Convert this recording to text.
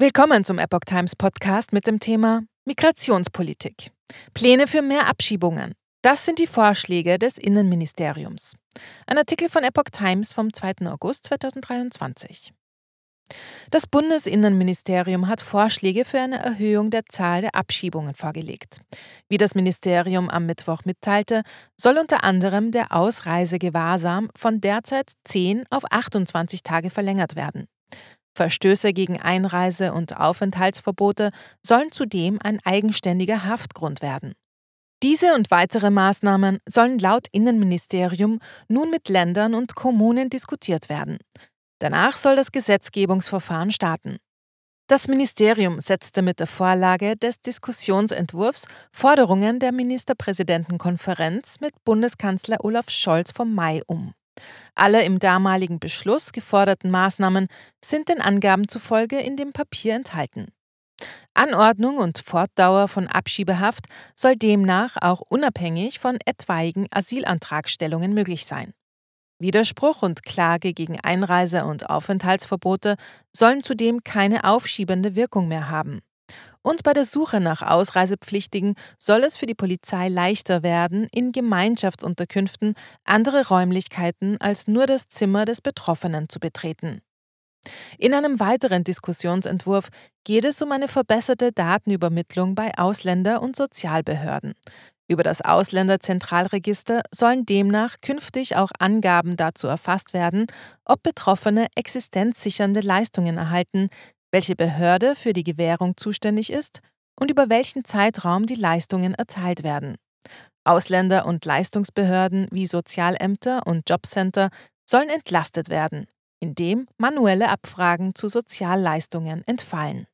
Willkommen zum Epoch Times Podcast mit dem Thema Migrationspolitik. Pläne für mehr Abschiebungen. Das sind die Vorschläge des Innenministeriums. Ein Artikel von Epoch Times vom 2. August 2023. Das Bundesinnenministerium hat Vorschläge für eine Erhöhung der Zahl der Abschiebungen vorgelegt. Wie das Ministerium am Mittwoch mitteilte, soll unter anderem der Ausreisegewahrsam von derzeit 10 auf 28 Tage verlängert werden. Verstöße gegen Einreise- und Aufenthaltsverbote sollen zudem ein eigenständiger Haftgrund werden. Diese und weitere Maßnahmen sollen laut Innenministerium nun mit Ländern und Kommunen diskutiert werden. Danach soll das Gesetzgebungsverfahren starten. Das Ministerium setzte mit der Vorlage des Diskussionsentwurfs Forderungen der Ministerpräsidentenkonferenz mit Bundeskanzler Olaf Scholz vom Mai um. Alle im damaligen Beschluss geforderten Maßnahmen sind den Angaben zufolge in dem Papier enthalten. Anordnung und Fortdauer von Abschiebehaft soll demnach auch unabhängig von etwaigen Asylantragstellungen möglich sein. Widerspruch und Klage gegen Einreise- und Aufenthaltsverbote sollen zudem keine aufschiebende Wirkung mehr haben. Und bei der Suche nach Ausreisepflichtigen soll es für die Polizei leichter werden, in Gemeinschaftsunterkünften andere Räumlichkeiten als nur das Zimmer des Betroffenen zu betreten. In einem weiteren Diskussionsentwurf geht es um eine verbesserte Datenübermittlung bei Ausländer- und Sozialbehörden. Über das Ausländerzentralregister sollen demnach künftig auch Angaben dazu erfasst werden, ob Betroffene existenzsichernde Leistungen erhalten, welche Behörde für die Gewährung zuständig ist und über welchen Zeitraum die Leistungen erteilt werden. Ausländer- und Leistungsbehörden wie Sozialämter und Jobcenter sollen entlastet werden, indem manuelle Abfragen zu Sozialleistungen entfallen.